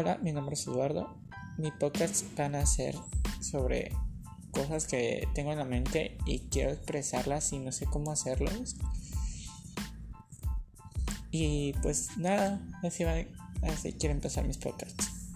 Hola, mi nombre es Eduardo. Mi podcast van a ser sobre cosas que tengo en la mente y quiero expresarlas y no sé cómo hacerlos. Y pues nada, así, va, así quiero empezar mis podcasts.